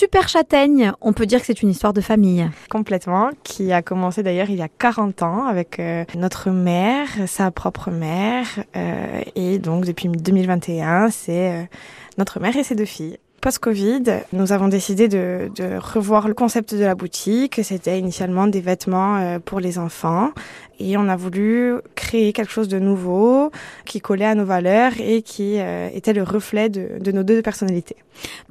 Super Châtaigne, on peut dire que c'est une histoire de famille. Complètement, qui a commencé d'ailleurs il y a 40 ans avec euh, notre mère, sa propre mère, euh, et donc depuis 2021, c'est euh, notre mère et ses deux filles. Post-Covid, nous avons décidé de, de, revoir le concept de la boutique. C'était initialement des vêtements pour les enfants et on a voulu créer quelque chose de nouveau qui collait à nos valeurs et qui euh, était le reflet de, nos deux personnalités.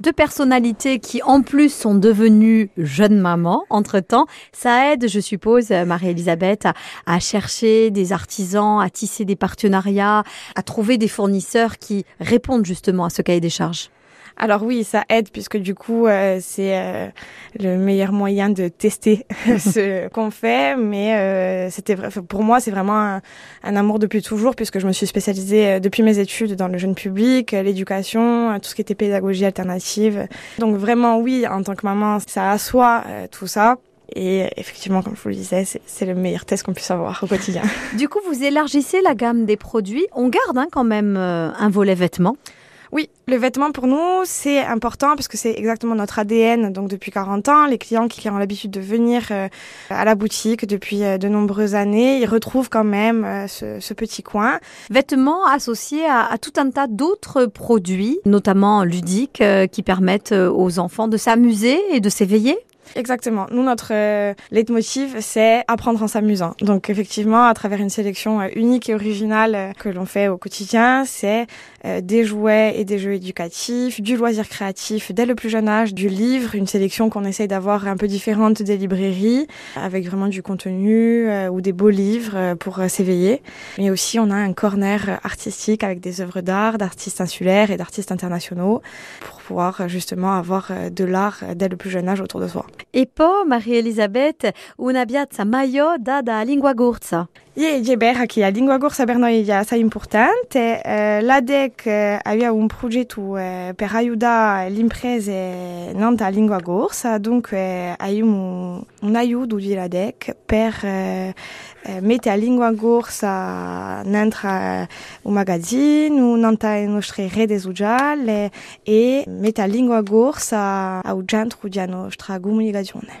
Deux personnalités qui en plus sont devenues jeunes mamans entre-temps. Ça aide, je suppose, Marie-Elisabeth, à, à chercher des artisans, à tisser des partenariats, à trouver des fournisseurs qui répondent justement à ce cahier des charges. Alors oui, ça aide puisque du coup, euh, c'est euh, le meilleur moyen de tester ce qu'on fait. Mais euh, c'était pour moi, c'est vraiment un, amour depuis toujours puisque je me suis spécialisée euh, depuis mes études dans le jeune public, l'éducation, tout ce qui était pédagogie alternative. Donc vraiment, oui, en tant que maman, ça assoit tout ça. Et effectivement, comme je vous le disais, c'est le meilleur test qu'on puisse avoir au quotidien. Du coup, vous élargissez la gamme des produits. On garde hein, quand même un volet vêtements. Oui, le vêtement pour nous, c'est important parce que c'est exactement notre ADN. Donc depuis 40 ans, les clients qui ont l'habitude de venir euh, à la boutique depuis euh, de nombreuses années, ils retrouvent quand même euh, ce, petit coin. Vêtements associés à tout un tas d'autres produits, notamment ludiques, qui permettent aux enfants de s'amuser et de s'éveiller Exactement. Nous, notre euh, leitmotiv, c'est apprendre en s'amusant. Donc, effectivement, à travers une sélection euh, unique et originale euh, que l'on fait au quotidien, c'est euh, des jouets et des jeux éducatifs, du loisir créatif dès le plus jeune âge, du livre, une sélection qu'on essaye d'avoir un peu différente des librairies, avec vraiment du contenu ou des beaux livres pour s'éveiller. Mais aussi, on a un corner artistique avec des œuvres d'art, d'artistes insulaires et d'artistes internationaux pouvoir justement avoir de l'art dès le plus jeune âge autour de soi. E poi, Maria-Elisabeth, una piazza maio dada lingua gurza. Ie, je berra che a lingua gorsa per noi è assai importante. Eh, L'ADEC eh, aveva un progetto eh, per aiutare le imprese non a lingua gorsa, dunque abbiamo un aiuto di l'ADEC per eh, mettere a lingua gorsa dentro un magazzino, nelle nostre reti sociali e mettere a lingua gorsa al centro della nostra comunicazione.